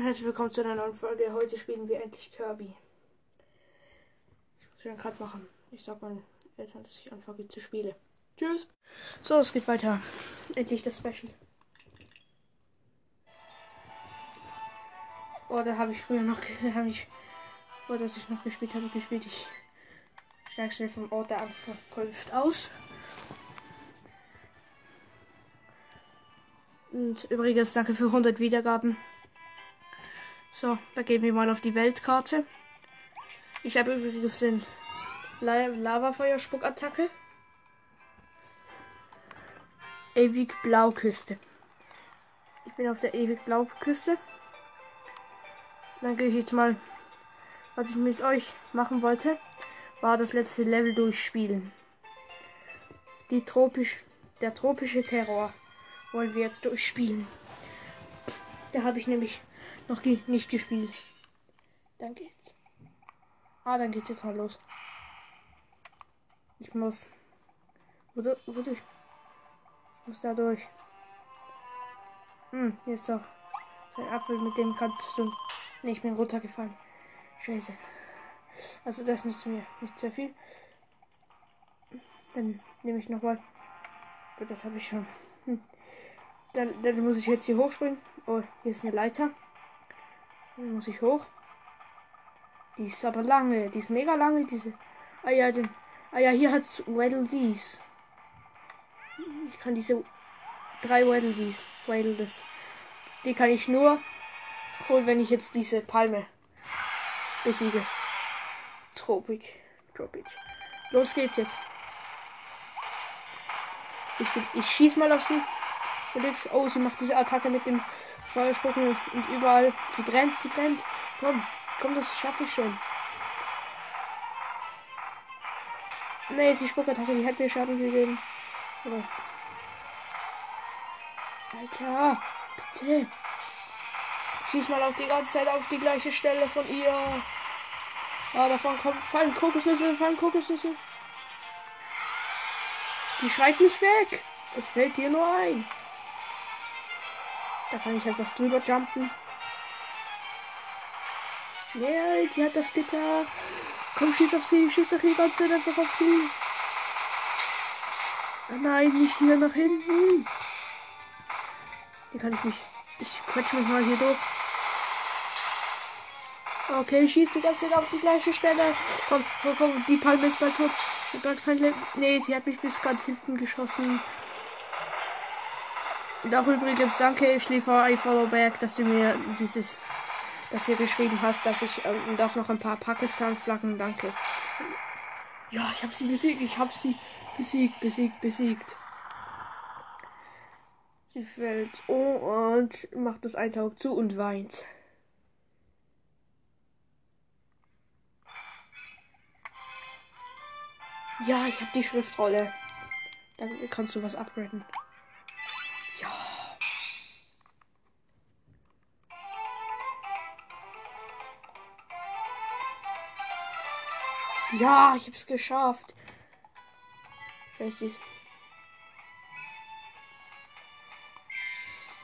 und herzlich willkommen zu einer neuen Folge. Heute spielen wir endlich Kirby. Ich muss ja gerade machen. Ich sag meinen Eltern, dass ich anfange zu spielen. Tschüss. So, es geht weiter. Endlich das Special. Oh, da habe ich früher noch, habe ich, vor dass ich noch gespielt habe, gespielt. Ich steige schnell vom Ort der Ankunft aus. Und übrigens danke für 100 Wiedergaben. So, da gehen wir mal auf die Weltkarte. Ich habe übrigens den La Lavafeuerspuckattacke. Ewig Blauküste. Ich bin auf der ewig Blauküste. Dann gehe ich jetzt mal, was ich mit euch machen wollte, war das letzte Level durchspielen. Die tropisch, der tropische Terror wollen wir jetzt durchspielen. Da habe ich nämlich noch ge nicht gespielt. Dann geht's. Ah, dann geht's jetzt mal los. Ich muss. Wo, wodurch? Ich muss da durch. Hm, ist doch so ein Apfel, mit dem kannst du. Ne, ich bin runtergefallen. Scheiße. Also das nützt mir nicht sehr viel. Dann nehme ich nochmal. Das habe ich schon. Hm. Dann, dann muss ich jetzt hier hochspringen. Oh, hier ist eine Leiter. Muss ich hoch. Die ist aber lange. Die ist mega lange, diese. Ah ja, den. Ah ja, hier hat's Waddle Dees. Ich kann diese drei Waddle Dees. Waddle das. Die kann ich nur holen, wenn ich jetzt diese Palme besiege. Tropik. Tropik. Los geht's jetzt. Ich, ich schieß mal auf sie. Und jetzt, oh, sie macht diese Attacke mit dem Feuerspucken und überall. Sie brennt, sie brennt. Komm, komm, das schaffe ich schon. Nee, sie Spuckattacke, die hat mir Schaden gegeben. Alter, bitte. Schieß mal auch die ganze Zeit auf die gleiche Stelle von ihr. Ja, davon kommt, fallen Kokosnüsse, fallen Kokosnüsse. Die schreit mich weg. Es fällt dir nur ein. Da kann ich einfach drüber jumpen. Nee, sie hat das Gitter. Komm, schieß auf sie, schieß doch die ganze Zeit einfach auf sie. Oh nein, nicht hier nach hinten. Hier kann ich mich. Ich quetsche mich mal hier durch. Okay, schießt die ganze Zeit auf die gleiche Stelle. Komm, komm, komm, die Palme ist bald tot. Ich hat kein Leben. Nee, sie hat mich bis ganz hinten geschossen. Und auch übrigens danke, Schläfer I Follow Back, dass du mir dieses, das hier geschrieben hast, dass ich ähm, und auch noch ein paar Pakistan-Flaggen, danke. Ja, ich habe sie besiegt, ich habe sie besiegt, besiegt, besiegt. Sie fällt oh, und macht das Eintauch zu und weint. Ja, ich habe die Schriftrolle. Dann kannst du was upgraden. Ja, ich habe es geschafft.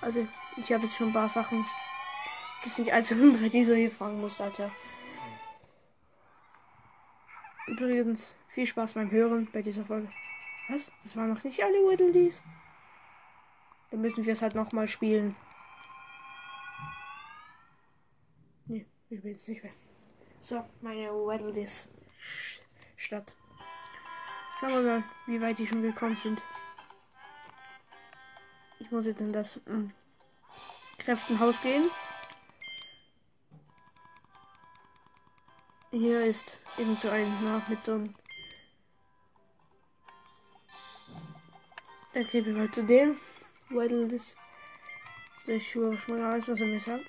Also, ich habe jetzt schon ein paar Sachen. Das sind die einzelnen drei, die so hier fangen muss, Alter. Übrigens, viel Spaß beim Hören bei dieser Folge. Was? Das waren noch nicht alle Whittleys? Dann müssen wir es halt nochmal spielen. Nee, ich will jetzt nicht mehr. So, meine Whittleys. Stadt. Schauen wir mal, wie weit die schon gekommen sind. Ich muss jetzt in das ähm, Kräftenhaus gehen. Hier ist eben so ein, na, mit so einem. Dann gehen wir mal zu dem. Weil das. Ich höre schon mal alles, was er mir sagt.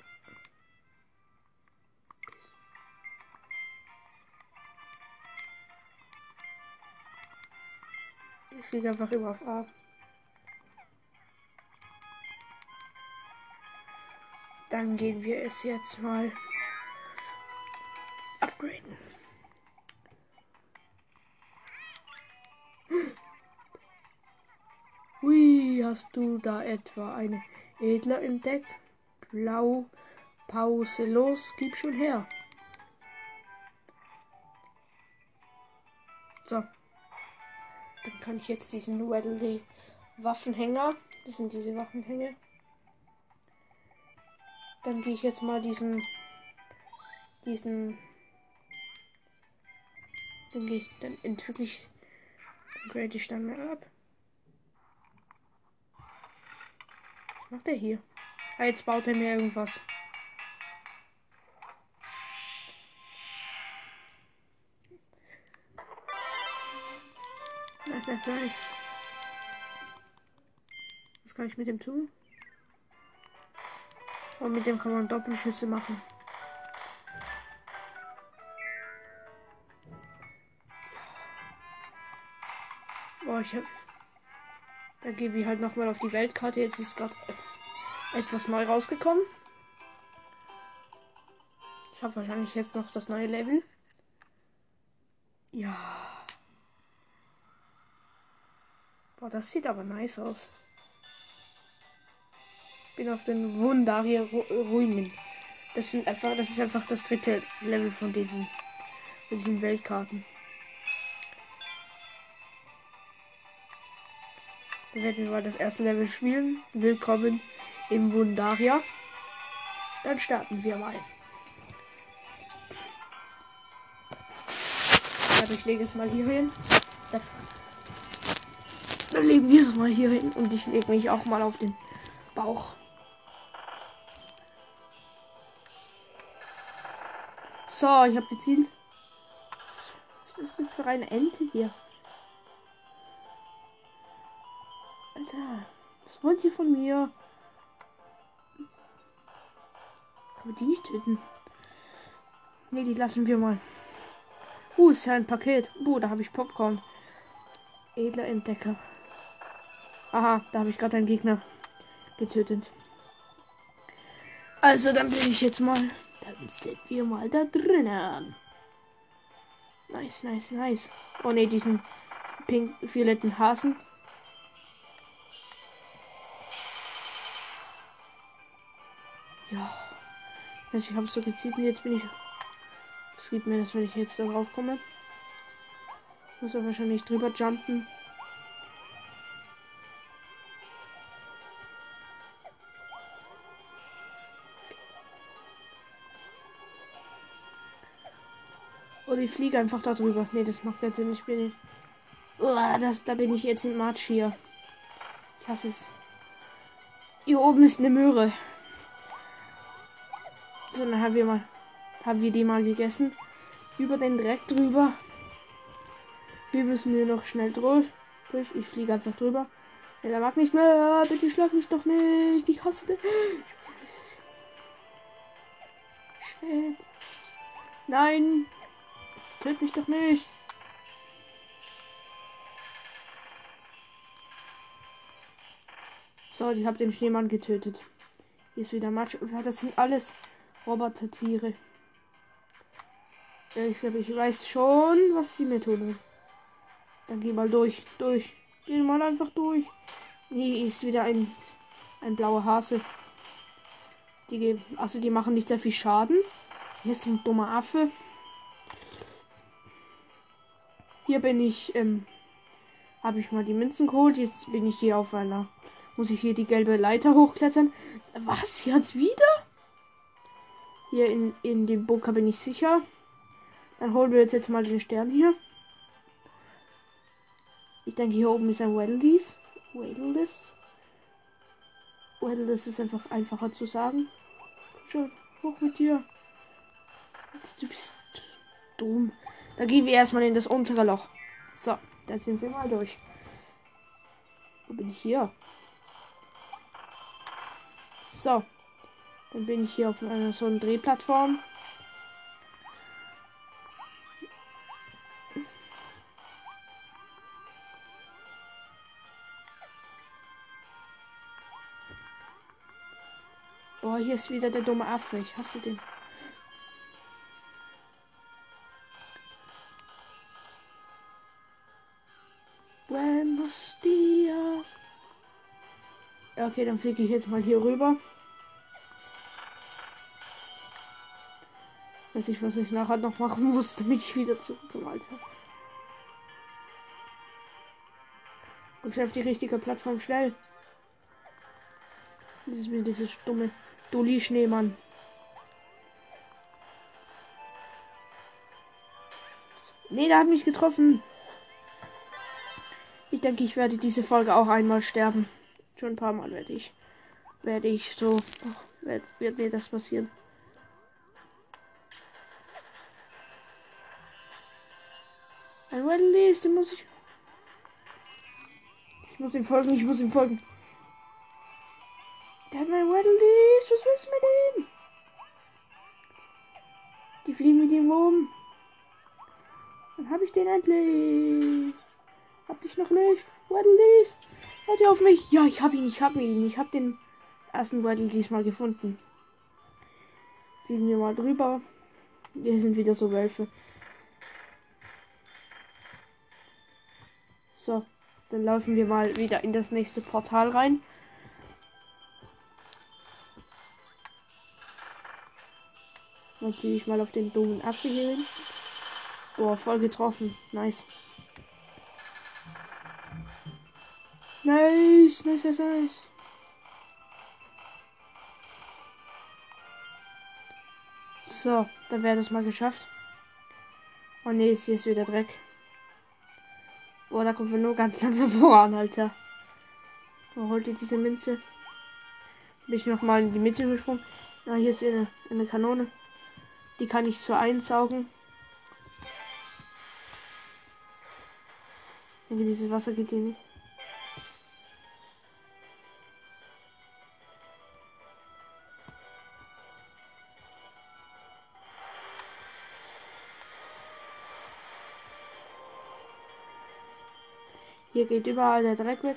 Klicke einfach immer auf A. Dann gehen wir es jetzt mal upgraden. Hui, hast du da etwa eine Edler entdeckt? Blau Pause, los, gib schon her. Dann kann ich jetzt diesen Wedley Waffenhänger. Das sind diese Waffenhänge. Dann gehe ich jetzt mal diesen. Diesen. Dann gehe ich. Dann entwickle ich. Dann grade ich dann mal ab. Was macht er hier? Ah, jetzt baut er mir irgendwas. Nice. Was kann ich mit dem tun? Und mit dem kann man Doppelschüsse machen. Boah, ich hab. Dann gebe ich halt nochmal auf die Weltkarte. Jetzt ist gerade etwas neu rausgekommen. Ich habe wahrscheinlich jetzt noch das neue Level. Ja. Boah, das sieht aber nice aus. Bin auf den Wundaria Ruinen. Das sind einfach, das ist einfach das dritte Level von denen, von diesen Weltkarten. Dann werden wir mal das erste Level spielen. Willkommen im Wundaria. Dann starten wir mal. Also ich lege es mal hier hin. Dann legen wir es mal hier hin und ich lege mich auch mal auf den Bauch. So, ich habe gezielt. Was ist das für eine Ente hier? Alter, was wollt ihr von mir? Man die nicht töten? Ne, die lassen wir mal. Uh, ist ja ein Paket. Uh, da habe ich Popcorn. Edler Entdecker. Aha, da habe ich gerade einen Gegner getötet. Also, dann bin ich jetzt mal. Dann sind wir mal da drinnen. Nice, nice, nice. Oh ne, diesen pink violetten Hasen. Ja. Also ich habe so gezielt und jetzt bin ich. Was gibt mir das, wenn ich jetzt da drauf komme? Muss er wahrscheinlich drüber jumpen. Oder ich fliege einfach da drüber. Ne, das macht keinen Sinn. Ich bin. Uah, das, da bin ich jetzt in March hier. Ich hasse es. Hier oben ist eine Möhre. So, dann haben wir mal. Haben wir die mal gegessen. Über den Dreck drüber. Wir müssen hier noch schnell durch. Ich fliege einfach drüber. Ja, der mag nicht mehr. Bitte schlag mich doch nicht. Ich hasse den. Shit. Nein. Töt mich doch nicht. So, ich habe den Schneemann getötet. Hier ist wieder Matsch. Das sind alles Roboter-Tiere. Ich glaube, ich weiß schon, was sie mir tun. Dann geh mal durch. Durch. Geh mal einfach durch. Hier ist wieder ein, ein blauer Hase. Die, also die machen nicht sehr viel Schaden. Hier ist ein dummer Affe. Hier bin ich, ähm, habe ich mal die Münzen geholt. Jetzt bin ich hier auf einer. Muss ich hier die gelbe Leiter hochklettern? Was? Jetzt wieder? Hier in, in dem Bunker bin ich sicher. Dann holen wir jetzt, jetzt mal den Stern hier. Ich denke, hier oben ist ein Weddleys. Weddleys. Weddleys ist einfach einfacher zu sagen. Komm schon, hoch mit dir. Du bist dumm. Da gehen wir erstmal in das untere Loch. So, da sind wir mal durch. Wo bin ich hier? So. Dann bin ich hier auf einer so einer Drehplattform. Boah, hier ist wieder der dumme Affe. Ich hasse den. Okay, dann fliege ich jetzt mal hier rüber. Weiß ich, was ich nachher noch machen muss, damit ich wieder zurückkomme, Alter. Und auf die richtige Plattform schnell. Das ist mir dieses dumme Dulli-Schneemann. Nee, der hat mich getroffen. Ich denke, ich werde diese Folge auch einmal sterben. Schon ein paar Mal werde ich. Werde ich so. Oh, wird, wird mir das passieren. Ein Weddle den muss ich. Ich muss ihm folgen, ich muss ihm folgen. Der hat mein Weddle Was willst du mit ihm? Die fliegen mit ihm rum. Dann habe ich den endlich. Hab dich noch nicht. Waddle Warte auf mich. Ja, ich hab ihn, ich hab ihn. Ich hab den ersten Waddle diesmal gefunden. Fliegen wir mal drüber. Wir sind wieder so Wölfe. So, dann laufen wir mal wieder in das nächste Portal rein. Dann ziehe ich mal auf den dummen Apfel hier hin. Boah, voll getroffen. Nice. Nice, nice, nice, nice. So, dann wäre das mal geschafft. Oh ne, hier ist wieder Dreck. Boah, da kommen wir nur ganz langsam voran, Alter. Wo holt ihr diese Münze? Bin ich noch mal in die Mitte gesprungen? Ja, hier ist eine, eine Kanone. Die kann ich so einsaugen. Irgendwie dieses Wasser geht hier nicht. Hier geht überall der Dreck weg.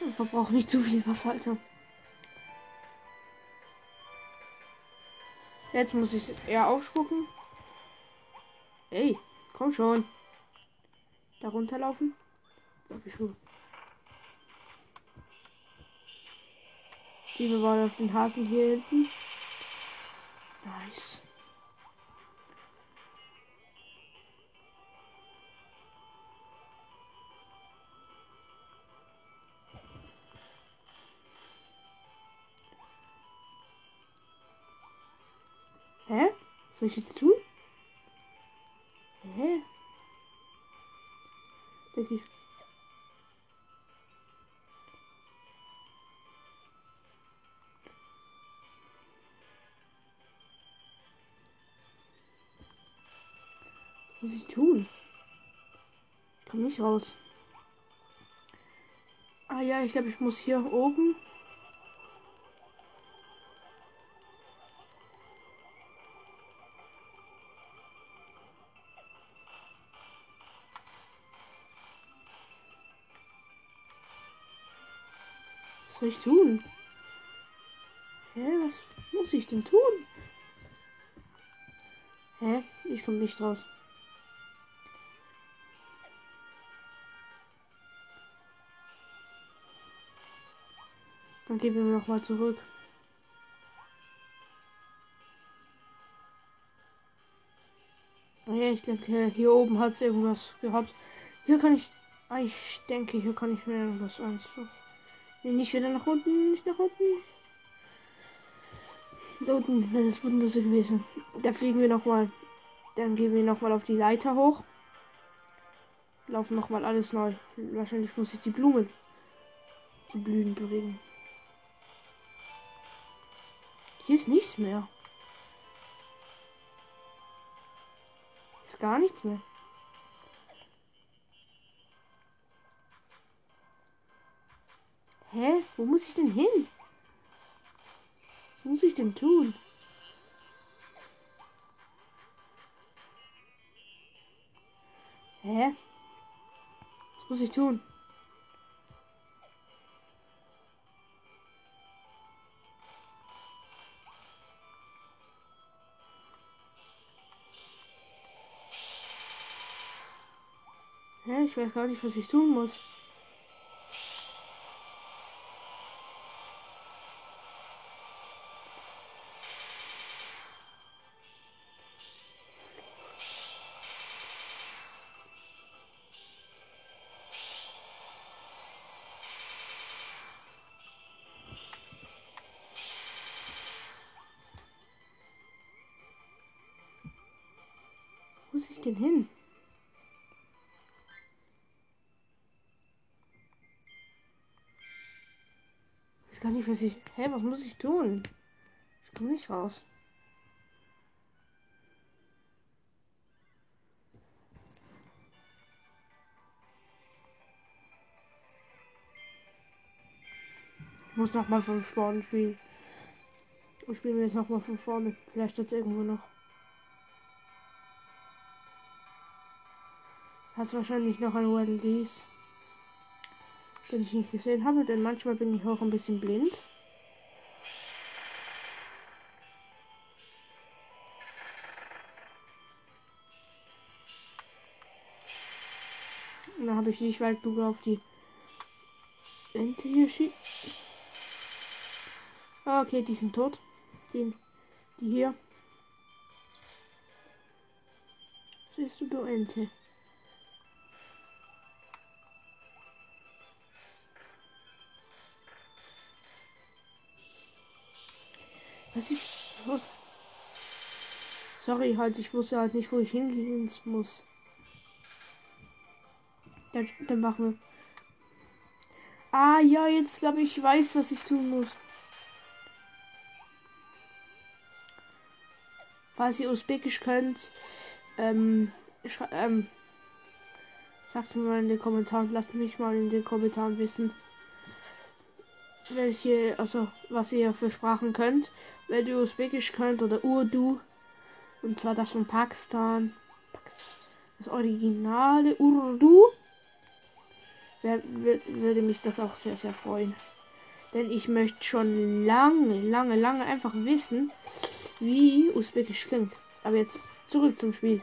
Und verbraucht nicht zu viel Wasser, Alter. Jetzt muss ich eher ausspucken. Ey, komm schon. Da runterlaufen. Sag ich schon. Ziehen wir mal auf den Hafen hier hinten. Nice. Soll ich jetzt tun? Hä? Denke ich. Was muss ich tun? Ich komme nicht raus. Ah ja, ich glaube, ich muss hier oben Was soll ich tun? Hä, was muss ich denn tun? Hä? Ich komme nicht raus. Dann gehen wir noch mal zurück. Ah ja, ich denke, hier oben hat es irgendwas gehabt. Hier kann ich. Ah, ich denke, hier kann ich mir irgendwas anziehen. Nicht wieder nach unten, nicht nach unten. Da unten, das ist Bodenlose gewesen. Da fliegen wir nochmal. Dann gehen wir nochmal auf die Leiter hoch. Laufen nochmal alles neu. Wahrscheinlich muss ich die Blumen zu blühen bringen. Hier ist nichts mehr. Ist gar nichts mehr. Hä? Wo muss ich denn hin? Was muss ich denn tun? Hä? Was muss ich tun? Hä? Ich weiß gar nicht, was ich tun muss. Muss ich denn hin? Ich weiß gar nicht, was ich. Hä, was muss ich tun? Ich komme nicht raus. Ich muss nochmal von vorne spielen. Und spielen wir jetzt nochmal von vorne. Vielleicht jetzt irgendwo noch. Hat wahrscheinlich noch ein Waddle-Dees. Den ich nicht gesehen habe, denn manchmal bin ich auch ein bisschen blind. Und dann habe ich weit du auf die Ente hier schießt. Ah, okay, die sind tot. Den, die hier. Siehst du, du Ente. Was ich muss. Sorry, halt, ich wusste halt nicht, wo ich hingehen muss. Dann, dann machen wir. Ah ja, jetzt glaube ich, weiß, was ich tun muss. Falls ihr Usbekisch könnt, ähm, ähm, sagt mir mal in den Kommentaren, lasst mich mal in den Kommentaren wissen, welche, also was ihr für Sprachen könnt. Wenn ihr Usbekisch könnt oder Urdu, und zwar das von Pakistan, das originale Urdu, würde mich das auch sehr, sehr freuen. Denn ich möchte schon lange, lange, lange einfach wissen, wie Usbekisch klingt. Aber jetzt zurück zum Spiel.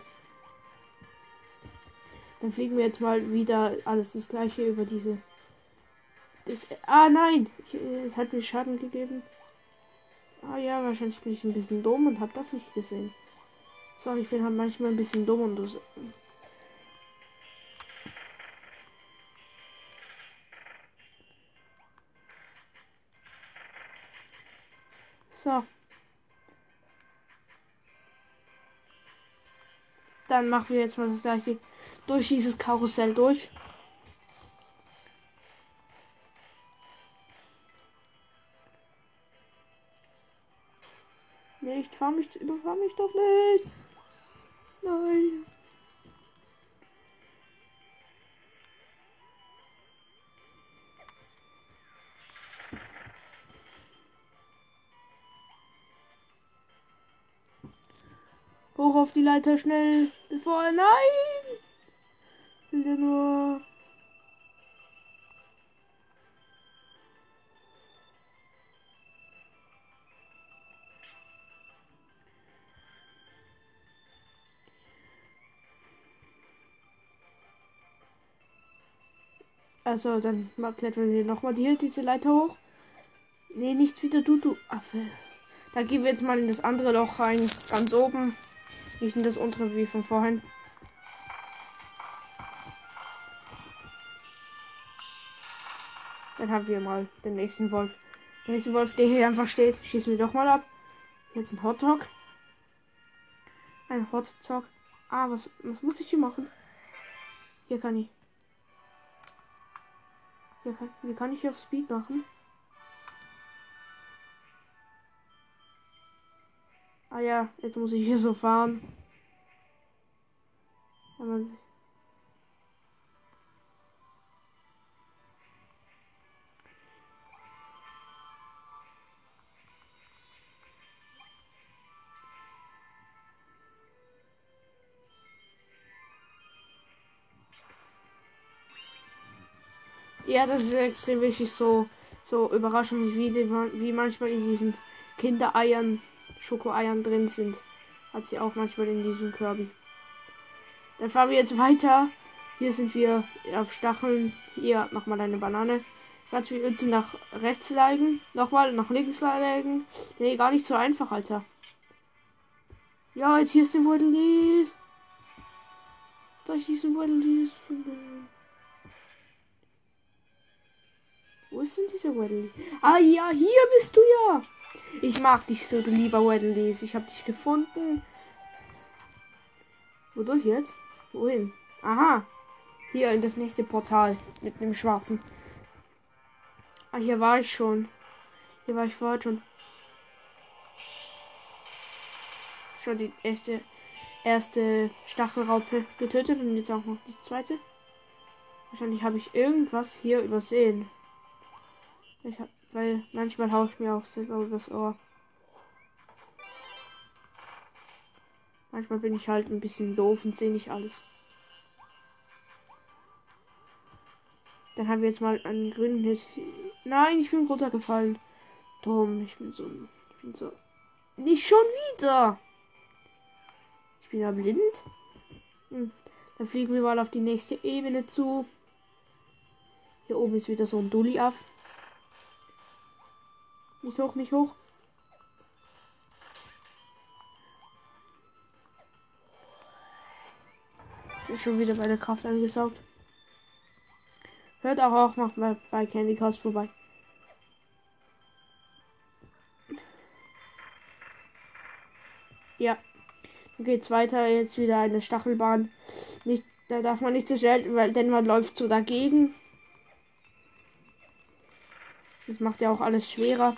Dann fliegen wir jetzt mal wieder alles das gleiche über diese. Das, ah nein, ich, es hat mir Schaden gegeben. Ah ja, wahrscheinlich bin ich ein bisschen dumm und habe das nicht gesehen. Sorry, ich bin halt manchmal ein bisschen dumm und du. So. Dann machen wir jetzt mal das gleiche durch dieses Karussell durch. Nicht, fahr mich, überfahr mich doch nicht. Nein. Hoch auf die Leiter schnell, bevor. Nein! Will der nur. Also, dann klettern wir nochmal hier diese Leiter hoch. Nee, nicht wieder du, du Affe. Da gehen wir jetzt mal in das andere Loch rein, ganz oben. Nicht in das untere wie von vorhin. Dann haben wir mal den nächsten Wolf. Der nächste Wolf, der hier einfach steht, schießen wir doch mal ab. Jetzt ein Hotdog. Ein Hotdog. Ah, was, was muss ich hier machen? Hier kann ich. Hier kann, ich auf Speed machen. Ah ja, jetzt muss ich hier so fahren. Ja, das ist extrem wichtig, so, so überraschend, wie, wie manchmal in diesen Kindereiern Schokoeiern drin sind. Hat sie auch manchmal in diesem Kirby. Dann fahren wir jetzt weiter. Hier sind wir auf Stacheln. Hier nochmal eine Banane. Ganz viel Özen nach rechts legen. Nochmal nach links legen. Nee, gar nicht so einfach, Alter. Ja, jetzt hier ist der. Soll ich diesen Waddledees Wo ist denn dieser Waddle? Ah ja, hier bist du ja. Ich mag dich so, du lieber Waddledees. Ich habe dich gefunden. Wodurch jetzt? Wohin? Aha. Hier in das nächste Portal mit dem schwarzen. Ah, hier war ich schon. Hier war ich vorher schon. Schon die erste, erste Stachelraupe getötet und jetzt auch noch die zweite. Wahrscheinlich habe ich irgendwas hier übersehen. Ich hab, weil manchmal haue ich mir auch selber übers Ohr. Manchmal bin ich halt ein bisschen doof und sehe nicht alles. Dann haben wir jetzt mal einen grünen Hit. Nein, ich bin runtergefallen. Dumm, ich bin so. Ich bin so. Nicht schon wieder! Ich bin ja blind. Hm. Dann fliegen wir mal auf die nächste Ebene zu. Hier oben ist wieder so ein Dulli auf. Nicht hoch, nicht hoch. Ist schon wieder bei der Kraft angesaugt. Hört auch auch noch mal bei Candy Crush vorbei. Ja. Dann geht's weiter. Jetzt wieder eine Stachelbahn. Nicht, da darf man nicht so schnell, weil denn man läuft so dagegen. Das macht ja auch alles schwerer.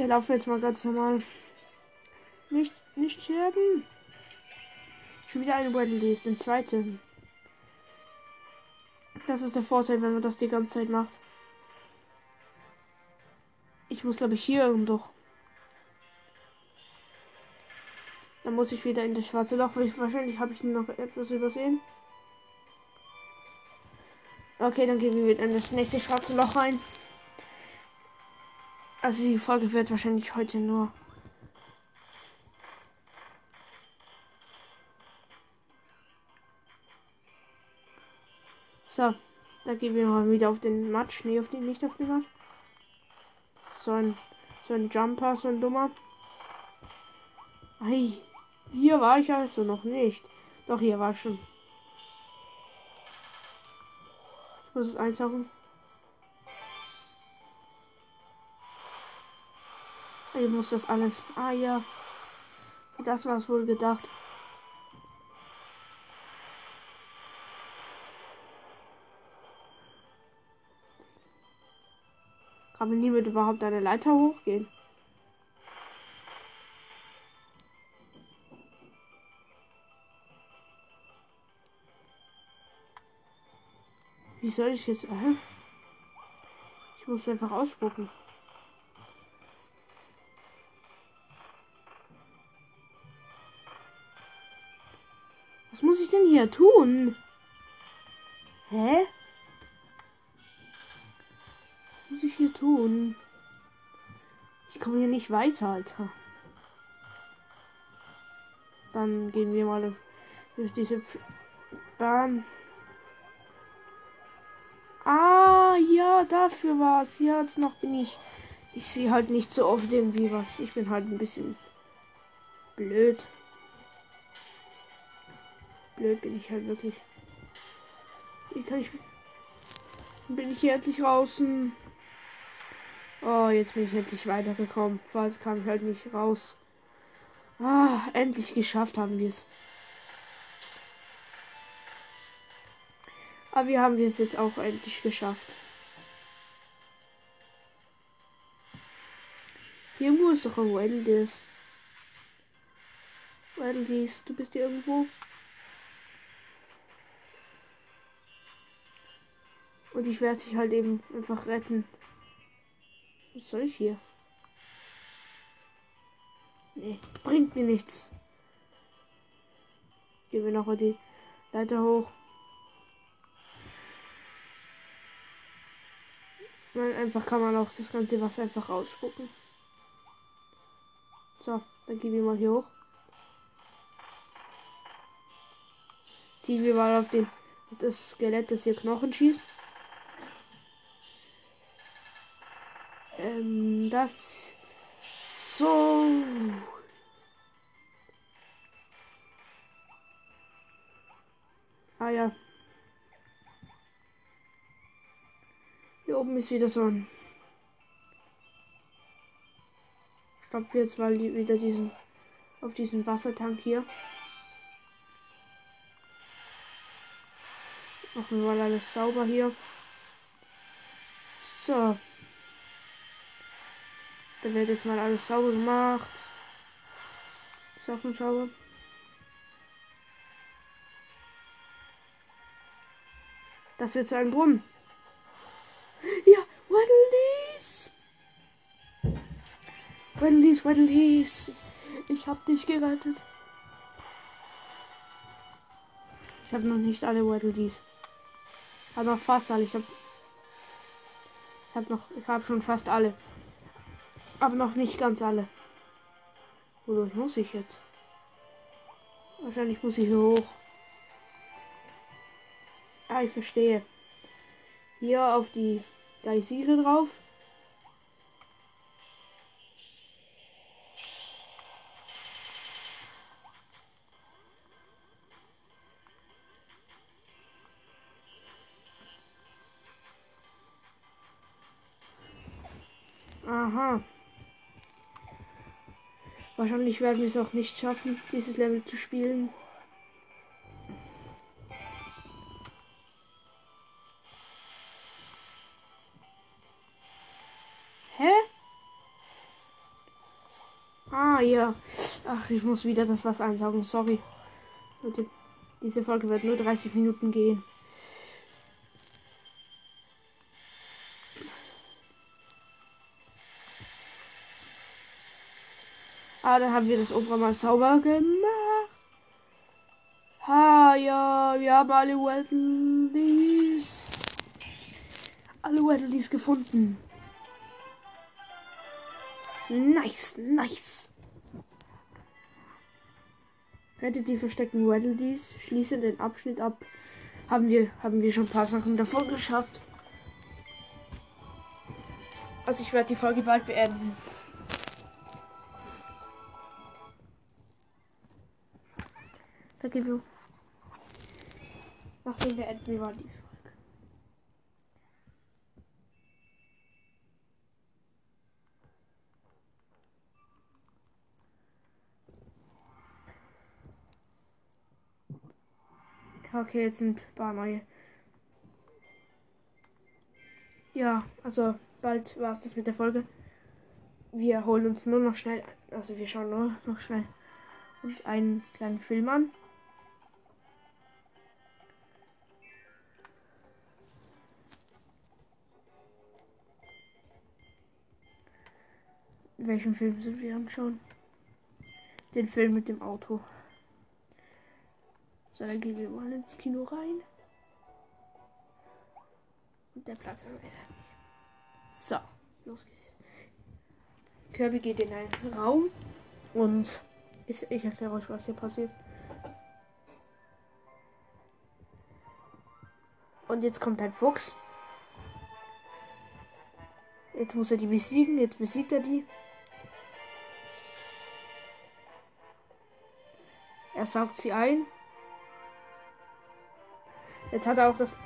Wir laufen jetzt mal ganz normal. Nicht, nicht sterben. Schon wieder eine Wedley ist, den zweiten. Das ist der Vorteil, wenn man das die ganze Zeit macht. Ich muss glaube ich hier irgendwo. Dann muss ich wieder in das schwarze Loch. Wahrscheinlich habe ich noch etwas übersehen. Okay, dann gehen wir wieder in das nächste schwarze Loch rein. Also die Folge wird wahrscheinlich heute nur. So, da gehen wir mal wieder auf den Matsch. Nee, auf den nicht auf den Matsch. So ein, so ein Jumper, so ein dummer. Ei, hier war ich also noch nicht. Doch, hier war schon. Ich muss es eintauchen. Ich muss das alles. Ah ja. Das war es wohl gedacht. Kann man nie mit überhaupt eine Leiter hochgehen? Wie soll ich jetzt? Äh? Ich muss einfach ausspucken. Was muss ich denn hier tun? Hä? Was muss ich hier tun? Ich komme hier nicht weiter, Alter. Dann gehen wir mal durch diese Bahn. Ah, ja, dafür war es. Jetzt noch bin ich. Ich sehe halt nicht so oft irgendwie was. Ich bin halt ein bisschen blöd blöd bin ich halt wirklich. Wie kann ich. Bin ich hier endlich draußen? Oh, jetzt bin ich endlich weitergekommen. Falls kam ich halt nicht raus. Ah, endlich geschafft haben wir es. Aber wir haben es jetzt auch endlich geschafft. Hier muss doch ein Weddles. Weddles, du bist hier irgendwo? Und ich werde sich halt eben einfach retten. Was soll ich hier? Nee, bringt mir nichts. Gehen wir nochmal die Leiter hoch. Nein, einfach kann man auch das ganze Wasser einfach rausspucken. So, dann gehen wir mal hier hoch. Ziehen wir mal auf den das Skelett, das hier Knochen schießt. Ähm, das so. Ah ja. Hier oben ist wieder so ein Stopp jetzt mal wieder diesen auf diesen Wassertank hier. Machen wir mal alles sauber hier. So. Da wird jetzt mal alles sauber gemacht. Sachen sauber. Das wird so ein Brunnen. Ja, Waddledees. Waddledees, Waddledees. Ich hab dich gerettet. Ich habe noch nicht alle Waddledees. Aber fast alle. Ich habe ich habe noch ich habe schon fast alle. Aber noch nicht ganz alle. Wodurch muss ich jetzt? Wahrscheinlich muss ich hier hoch. Ah, ich verstehe. Hier auf die Geysire drauf. Aha. Wahrscheinlich werden wir es auch nicht schaffen, dieses Level zu spielen. Hä? Ah ja. Ach, ich muss wieder das was einsaugen. Sorry. Leute, diese Folge wird nur 30 Minuten gehen. Dann haben wir das Opera mal sauber gemacht. Ha, ja, wir haben alle Weddleys. Alle Weddleys gefunden. Nice, nice. Rettet die versteckten Weddleys, schließe den Abschnitt ab. Haben wir, haben wir schon ein paar Sachen davon geschafft. Also ich werde die Folge bald beenden. Danke, View. Nachdem wir enden wir die Folge. Okay, jetzt sind ein paar neue. Ja, also bald war es das mit der Folge. Wir holen uns nur noch schnell, also wir schauen nur noch schnell uns einen kleinen Film an. Welchen Film sind wir anschauen? Den Film mit dem Auto. So, dann gehen wir mal ins Kino rein. Und der Platz am weiter. So, los geht's. Kirby geht in einen Raum und ich, ich erkläre euch, was hier passiert. Und jetzt kommt ein Fuchs. Jetzt muss er die besiegen. Jetzt besiegt er die. Er saugt sie ein. Jetzt hat er auch das.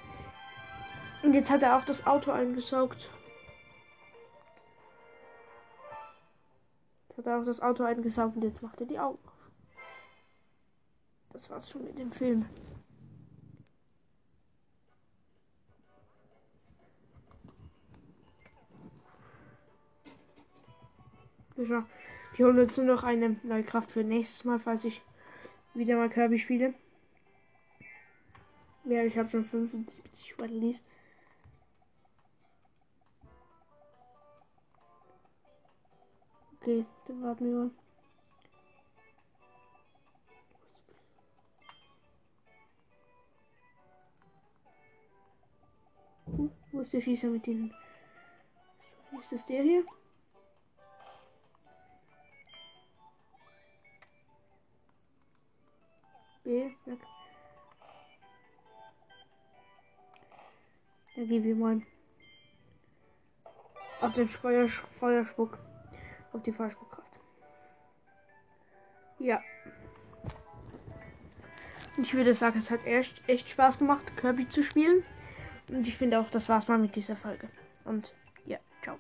Und jetzt hat er auch das Auto eingesaugt. Jetzt hat er auch das Auto eingesaugt und jetzt macht er die Augen auf. Das war's schon mit dem Film. Holen uns nur noch eine neue Kraft für nächstes Mal, falls ich wieder mal Kirby spiele. Ja, ich habe schon 75 Waddleys. Okay, dann warten wir mal. Uh, wo ist der Schießer mit denen? So, ist das der hier? B, weg. Dann gehen wir mal auf den Feuer, Feuerspuck, auf die Feuerspuckkraft. Ja. Ich würde sagen, es hat echt, echt Spaß gemacht, Kirby zu spielen. Und ich finde auch, das war's mal mit dieser Folge. Und ja, ciao.